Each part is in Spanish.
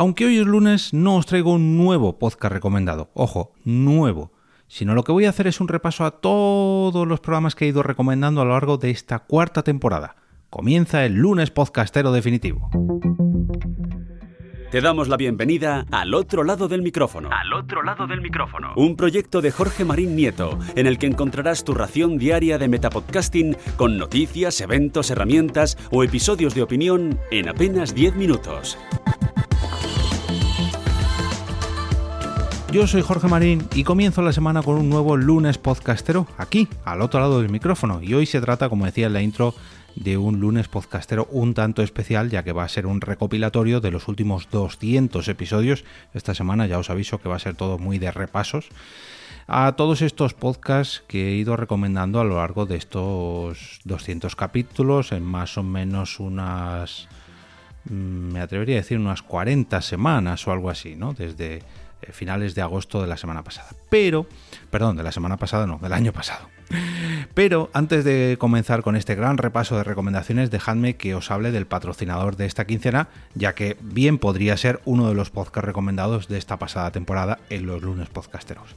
Aunque hoy es lunes, no os traigo un nuevo podcast recomendado. Ojo, nuevo. Sino lo que voy a hacer es un repaso a todos los programas que he ido recomendando a lo largo de esta cuarta temporada. Comienza el lunes podcastero definitivo. Te damos la bienvenida al otro lado del micrófono. Al otro lado del micrófono. Un proyecto de Jorge Marín Nieto, en el que encontrarás tu ración diaria de metapodcasting con noticias, eventos, herramientas o episodios de opinión en apenas 10 minutos. Yo soy Jorge Marín y comienzo la semana con un nuevo lunes podcastero aquí, al otro lado del micrófono. Y hoy se trata, como decía en la intro, de un lunes podcastero un tanto especial, ya que va a ser un recopilatorio de los últimos 200 episodios. Esta semana ya os aviso que va a ser todo muy de repasos a todos estos podcasts que he ido recomendando a lo largo de estos 200 capítulos, en más o menos unas, mm, me atrevería a decir, unas 40 semanas o algo así, ¿no? Desde finales de agosto de la semana pasada. Pero, perdón, de la semana pasada no, del año pasado. Pero antes de comenzar con este gran repaso de recomendaciones, dejadme que os hable del patrocinador de esta quincena, ya que bien podría ser uno de los podcasts recomendados de esta pasada temporada en los lunes podcasteros.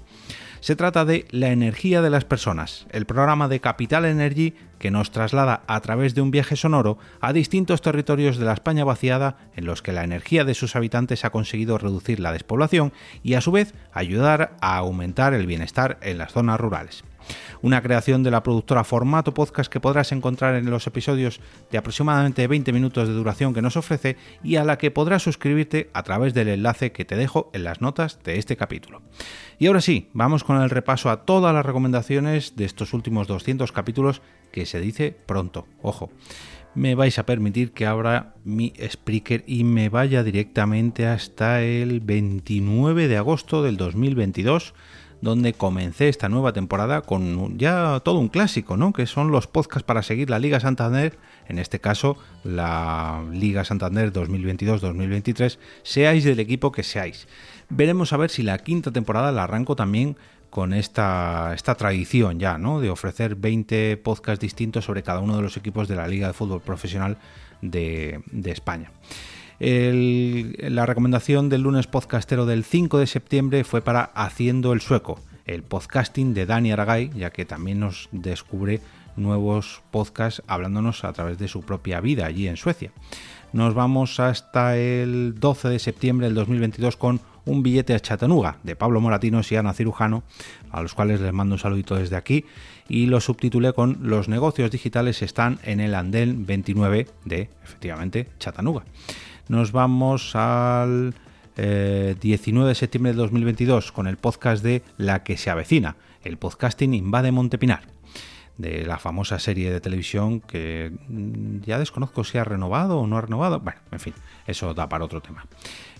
Se trata de La energía de las personas, el programa de Capital Energy que nos traslada a través de un viaje sonoro a distintos territorios de la España vaciada en los que la energía de sus habitantes ha conseguido reducir la despoblación y a su vez ayudar a aumentar el bienestar en las zonas rurales una creación de la productora Formato Podcast que podrás encontrar en los episodios de aproximadamente 20 minutos de duración que nos ofrece y a la que podrás suscribirte a través del enlace que te dejo en las notas de este capítulo. Y ahora sí, vamos con el repaso a todas las recomendaciones de estos últimos 200 capítulos que se dice pronto, ojo me vais a permitir que abra mi Spreaker y me vaya directamente hasta el 29 de agosto del 2022 donde comencé esta nueva temporada con ya todo un clásico, ¿no? Que son los podcasts para seguir la Liga Santander, en este caso la Liga Santander 2022-2023, seáis del equipo que seáis. Veremos a ver si la quinta temporada la arranco también con esta, esta tradición ya, ¿no? De ofrecer 20 podcasts distintos sobre cada uno de los equipos de la Liga de Fútbol Profesional de, de España la recomendación del lunes podcastero del 5 de septiembre fue para Haciendo el Sueco, el podcasting de Dani Aragay, ya que también nos descubre nuevos podcasts hablándonos a través de su propia vida allí en Suecia. Nos vamos hasta el 12 de septiembre del 2022 con un billete a Chattanooga de Pablo Moratinos y Ana Cirujano, a los cuales les mando un saludito desde aquí, y lo subtitulé con Los negocios digitales están en el andén 29 de, efectivamente, Chattanooga nos vamos al 19 eh, de septiembre de 2022 con el podcast de La que se avecina, el podcasting invade Montepinar, de la famosa serie de televisión que mm, ya desconozco si ha renovado o no ha renovado. Bueno, en fin, eso da para otro tema.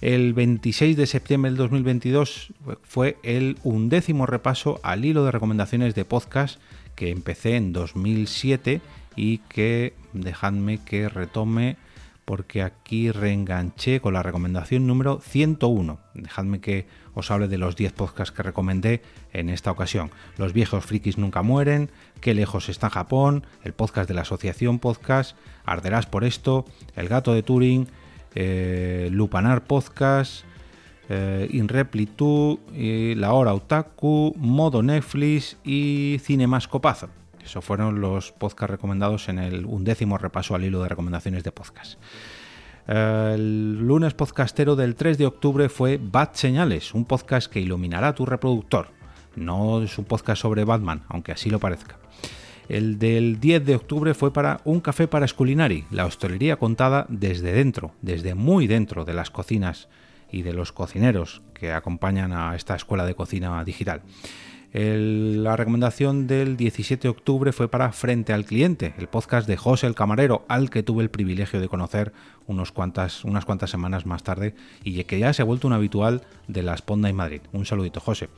El 26 de septiembre del 2022 fue el undécimo repaso al hilo de recomendaciones de podcast que empecé en 2007 y que dejadme que retome porque aquí reenganché con la recomendación número 101. Dejadme que os hable de los 10 podcasts que recomendé en esta ocasión. Los viejos frikis nunca mueren, Qué lejos está Japón, el podcast de la Asociación Podcast, Arderás por esto, El gato de Turing, eh, Lupanar Podcast, eh, Inreplitu, La Hora Otaku, Modo Netflix y Cinemascopazo. Esos fueron los podcasts recomendados en el undécimo repaso al hilo de recomendaciones de podcast. El lunes podcastero del 3 de octubre fue Bad Señales, un podcast que iluminará tu reproductor. No es un podcast sobre Batman, aunque así lo parezca. El del 10 de octubre fue para Un café para Sculinari, la hostelería contada desde dentro, desde muy dentro de las cocinas y de los cocineros que acompañan a esta escuela de cocina digital la recomendación del 17 de octubre fue para Frente al Cliente, el podcast de José el Camarero, al que tuve el privilegio de conocer unos cuantas, unas cuantas semanas más tarde y que ya se ha vuelto un habitual de la Sponda en Madrid. Un saludito, José.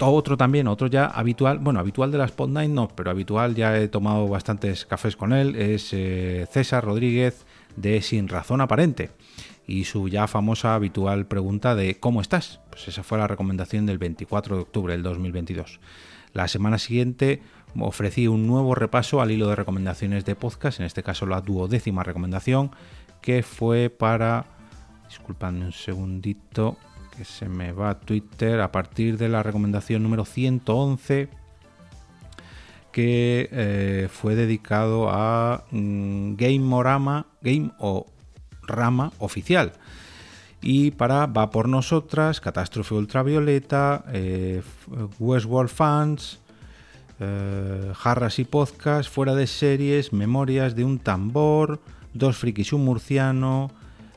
Otro también, otro ya habitual, bueno, habitual de la Spotlight no, pero habitual, ya he tomado bastantes cafés con él, es eh, César Rodríguez de Sin Razón Aparente y su ya famosa habitual pregunta de ¿cómo estás? Pues esa fue la recomendación del 24 de octubre del 2022. La semana siguiente ofrecí un nuevo repaso al hilo de recomendaciones de podcast, en este caso la duodécima recomendación, que fue para Disculpadme un segundito que se me va a Twitter a partir de la recomendación número 111 que eh, fue dedicado a mm, Game Morama, Game o Rama oficial. Y para Va por Nosotras, Catástrofe Ultravioleta, eh, Westworld Fans, eh, Jarras y Podcast, Fuera de Series, Memorias de un Tambor, Dos Frikis un Murciano,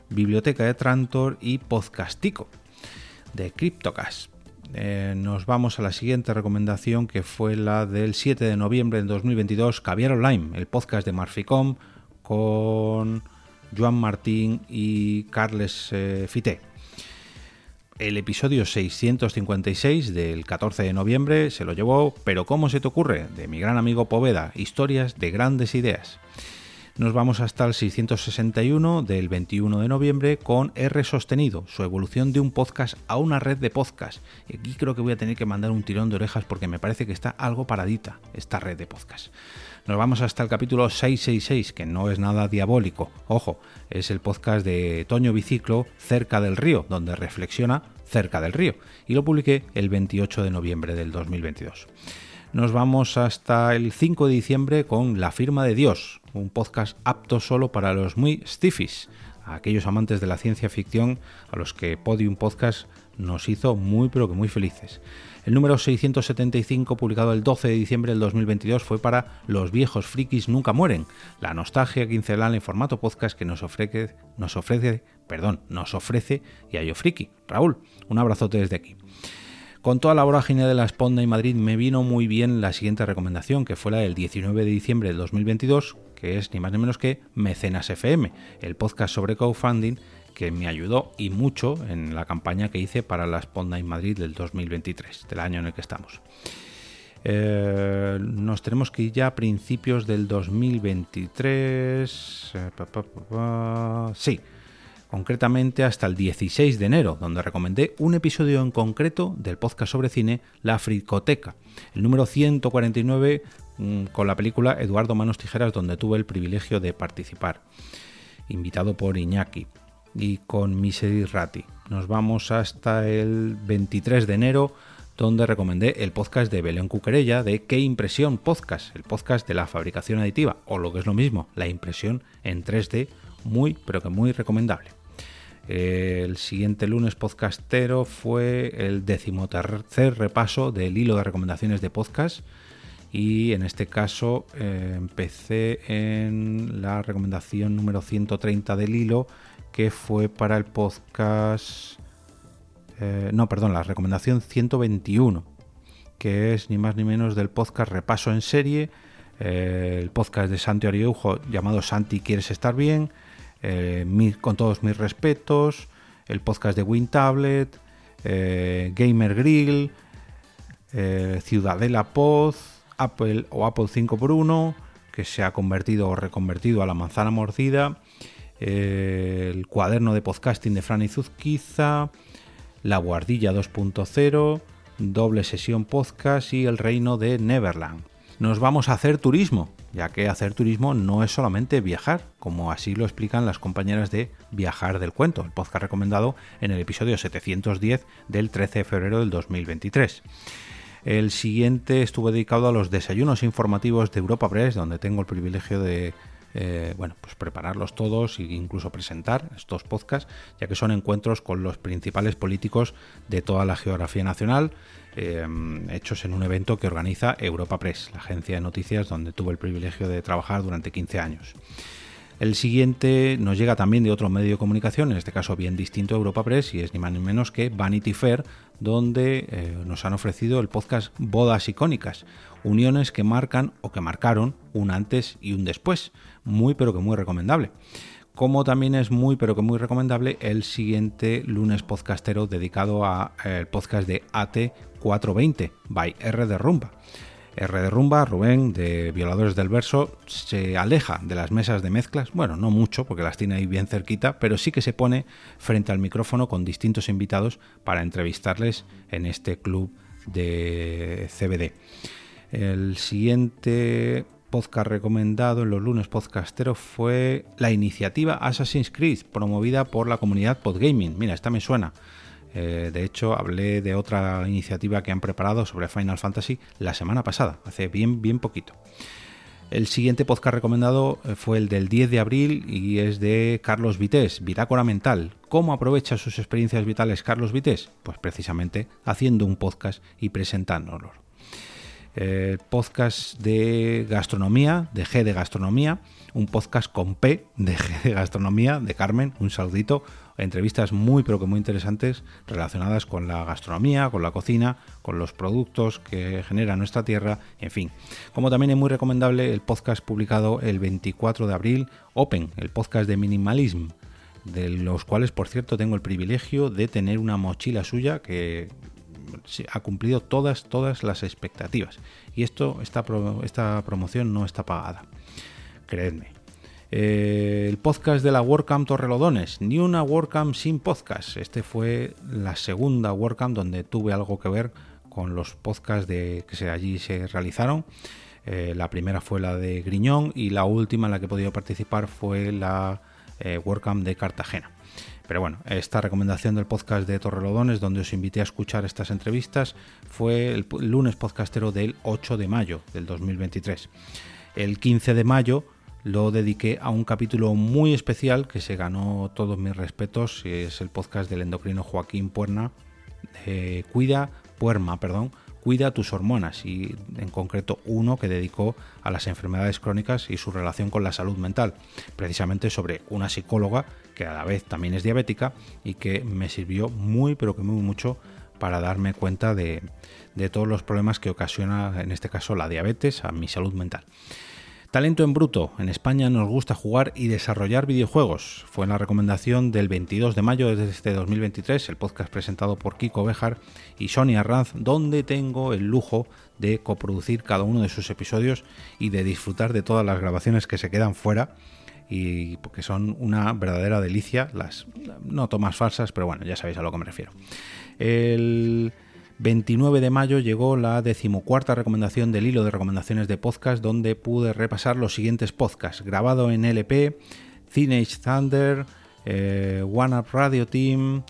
Biblioteca de Trantor y Podcastico de Cryptocast. Eh, nos vamos a la siguiente recomendación que fue la del 7 de noviembre de 2022, Caviar Online, el podcast de Marficom con Joan Martín y Carles eh, Fité. El episodio 656 del 14 de noviembre se lo llevó Pero ¿cómo se te ocurre? de mi gran amigo Poveda, historias de grandes ideas. Nos vamos hasta el 661 del 21 de noviembre con R sostenido, su evolución de un podcast a una red de podcast. Y aquí creo que voy a tener que mandar un tirón de orejas porque me parece que está algo paradita esta red de podcast. Nos vamos hasta el capítulo 666, que no es nada diabólico. Ojo, es el podcast de Toño Biciclo, Cerca del Río, donde reflexiona cerca del río. Y lo publiqué el 28 de noviembre del 2022 nos vamos hasta el 5 de diciembre con La firma de Dios, un podcast apto solo para los muy stiffies, aquellos amantes de la ciencia ficción a los que Podium Podcast nos hizo muy pero que muy felices. El número 675, publicado el 12 de diciembre del 2022, fue para Los viejos frikis nunca mueren, la nostalgia quincenal en formato podcast que nos ofrece, nos ofrece, perdón, nos ofrece Yayo Friki. Raúl, un abrazote desde aquí. Con toda la vorágine de la Esponda y Madrid me vino muy bien la siguiente recomendación, que fue la del 19 de diciembre del 2022, que es ni más ni menos que Mecenas FM, el podcast sobre crowdfunding que me ayudó y mucho en la campaña que hice para la Esponda y Madrid del 2023, del año en el que estamos. Eh, nos tenemos que ir ya a principios del 2023. Eh, sí, concretamente hasta el 16 de enero, donde recomendé un episodio en concreto del podcast sobre cine, La Fricoteca, el número 149 mm, con la película Eduardo Manos Tijeras, donde tuve el privilegio de participar, invitado por Iñaki y con Misery Ratti. Nos vamos hasta el 23 de enero, donde recomendé el podcast de Belén Cuquerella de Qué Impresión Podcast, el podcast de la fabricación aditiva, o lo que es lo mismo, la impresión en 3D, muy pero que muy recomendable. El siguiente lunes podcastero fue el decimotercer repaso del hilo de recomendaciones de podcast y en este caso eh, empecé en la recomendación número 130 del hilo que fue para el podcast... Eh, no, perdón, la recomendación 121 que es ni más ni menos del podcast Repaso en Serie, eh, el podcast de Santi Ariujo llamado Santi ¿Quieres estar bien? Eh, con todos mis respetos, el podcast de WinTablet, eh, Gamer Grill, eh, Ciudadela Pod, Apple o Apple 5x1, que se ha convertido o reconvertido a la manzana mordida, el cuaderno de podcasting de Fran Zuzquiza, La Guardilla 2.0, Doble Sesión Podcast y El Reino de Neverland. Nos vamos a hacer turismo, ya que hacer turismo no es solamente viajar, como así lo explican las compañeras de Viajar del Cuento, el podcast recomendado en el episodio 710 del 13 de febrero del 2023. El siguiente estuvo dedicado a los desayunos informativos de Europa Press, donde tengo el privilegio de eh, bueno, pues prepararlos todos e incluso presentar estos podcasts, ya que son encuentros con los principales políticos de toda la geografía nacional, Em, hechos en un evento que organiza Europa Press, la agencia de noticias donde tuve el privilegio de trabajar durante 15 años. El siguiente nos llega también de otro medio de comunicación, en este caso bien distinto a Europa Press, y es ni más ni menos que Vanity Fair, donde eh, nos han ofrecido el podcast Bodas Icónicas, uniones que marcan o que marcaron un antes y un después. Muy pero que muy recomendable como también es muy pero que muy recomendable el siguiente lunes podcastero dedicado al eh, podcast de AT420 by R de Rumba. R de Rumba, Rubén, de Violadores del Verso, se aleja de las mesas de mezclas, bueno, no mucho, porque las tiene ahí bien cerquita, pero sí que se pone frente al micrófono con distintos invitados para entrevistarles en este club de CBD. El siguiente podcast recomendado en los lunes podcasteros fue la iniciativa Assassin's Creed, promovida por la comunidad Podgaming. Mira, esta me suena. Eh, de hecho, hablé de otra iniciativa que han preparado sobre Final Fantasy la semana pasada, hace bien, bien poquito. El siguiente podcast recomendado eh, fue el del 10 de abril y es de Carlos Vités, Bitácora Mental. ¿Cómo aprovecha sus experiencias vitales Carlos Vités? Pues precisamente haciendo un podcast y presentándolo. El podcast de gastronomía, de G de gastronomía, un podcast con P de G de gastronomía, de Carmen, un saludito, entrevistas muy pero que muy interesantes relacionadas con la gastronomía, con la cocina, con los productos que genera nuestra tierra, en fin. Como también es muy recomendable el podcast publicado el 24 de abril, Open, el podcast de Minimalism, de los cuales por cierto tengo el privilegio de tener una mochila suya que ha cumplido todas, todas las expectativas. Y esto, esta, esta promoción no está pagada. Creedme. Eh, el podcast de la WordCamp Torrelodones, ni una WordCamp sin podcast. Este fue la segunda WordCamp donde tuve algo que ver con los podcasts de, que allí se realizaron. Eh, la primera fue la de Griñón y la última en la que he podido participar fue la eh, WordCamp de Cartagena. Pero bueno, esta recomendación del podcast de Torrelodones, donde os invité a escuchar estas entrevistas, fue el lunes podcastero del 8 de mayo del 2023. El 15 de mayo lo dediqué a un capítulo muy especial que se ganó todos mis respetos, es el podcast del endocrino Joaquín Puerna, Cuida, Puerma, perdón, Cuida tus hormonas y en concreto uno que dedicó a las enfermedades crónicas y su relación con la salud mental, precisamente sobre una psicóloga que a la vez también es diabética y que me sirvió muy pero que muy mucho para darme cuenta de, de todos los problemas que ocasiona en este caso la diabetes a mi salud mental. Talento en bruto. En España nos gusta jugar y desarrollar videojuegos. Fue la recomendación del 22 de mayo de este 2023, el podcast presentado por Kiko Bejar y Sonia Ranz, donde tengo el lujo de coproducir cada uno de sus episodios y de disfrutar de todas las grabaciones que se quedan fuera y porque son una verdadera delicia, las no tomas falsas, pero bueno, ya sabéis a lo que me refiero. El 29 de mayo llegó la decimocuarta recomendación del hilo de recomendaciones de podcast donde pude repasar los siguientes podcasts grabado en LP, Teenage Thunder, eh, One Up Radio Team,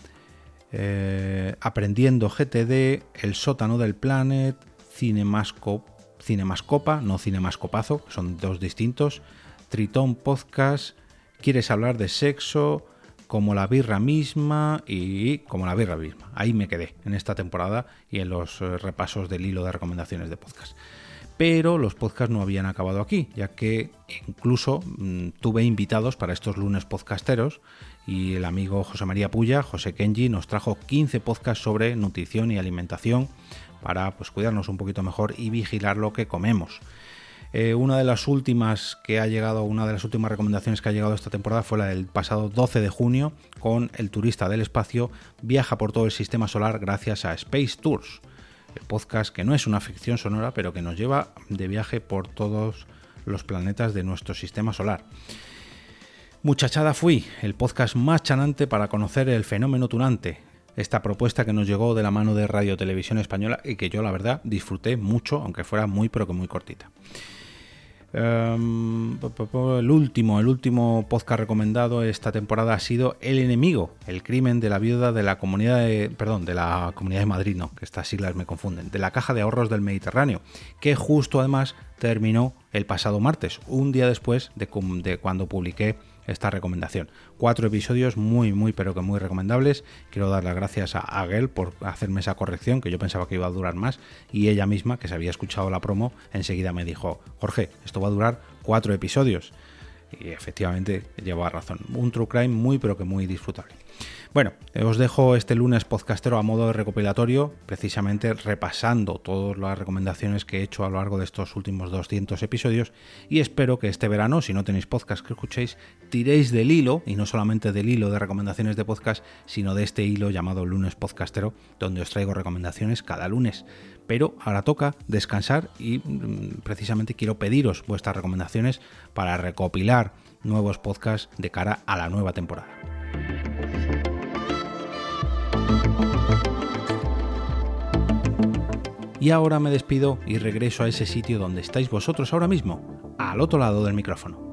eh, Aprendiendo GTD, El sótano del Planet, Cinemascopa, no Cinemascopazo, son dos distintos, Tritón Podcast, ¿Quieres hablar de sexo? Como la birra misma y como la birra misma. Ahí me quedé en esta temporada y en los eh, repasos del hilo de recomendaciones de podcast. Pero los podcasts no habían acabado aquí, ya que incluso mm, tuve invitados para estos lunes podcasteros y el amigo José María Puya, José Kenji, nos trajo 15 podcasts sobre nutrición y alimentación para pues, cuidarnos un poquito mejor y vigilar lo que comemos. Eh, una de las últimas que ha llegado, una de las últimas recomendaciones que ha llegado esta temporada fue la del pasado 12 de junio con El turista del espacio viaja por todo el sistema solar gracias a Space Tours, el podcast que no es una ficción sonora, pero que nos lleva de viaje por todos los planetas de nuestro sistema solar. Muchachada fui, el podcast más chanante para conocer el fenómeno tunante, esta propuesta que nos llegó de la mano de Radio Televisión Española y que yo la verdad disfruté mucho, aunque fuera muy pero que muy cortita. Em, el último, el último podcast recomendado esta temporada ha sido El enemigo, el crimen de la viuda de la comunidad de, perdón, de la comunidad de Madrid, no, que estas siglas me confunden, de la caja de ahorros del Mediterráneo, que justo además terminó el pasado martes, un día después de, de cuando publiqué esta recomendación. Cuatro episodios muy, muy, pero que muy recomendables. Quiero dar las gracias a Agel por hacerme esa corrección, que yo pensaba que iba a durar más, y ella misma, que se había escuchado la promo, enseguida me dijo, Jorge, esto va a durar cuatro episodios. Y efectivamente llevaba razón. Un true crime muy, pero que muy disfrutable. Bueno, os dejo este lunes podcastero a modo de recopilatorio, precisamente repasando todas las recomendaciones que he hecho a lo largo de estos últimos 200 episodios y espero que este verano, si no tenéis podcast que escuchéis, tiréis del hilo, y no solamente del hilo de recomendaciones de podcast, sino de este hilo llamado lunes podcastero, donde os traigo recomendaciones cada lunes. Pero ahora toca descansar y mm, precisamente quiero pediros vuestras recomendaciones para recopilar nuevos podcasts de cara a la nueva temporada. Y ahora me despido y regreso a ese sitio donde estáis vosotros ahora mismo, al otro lado del micrófono.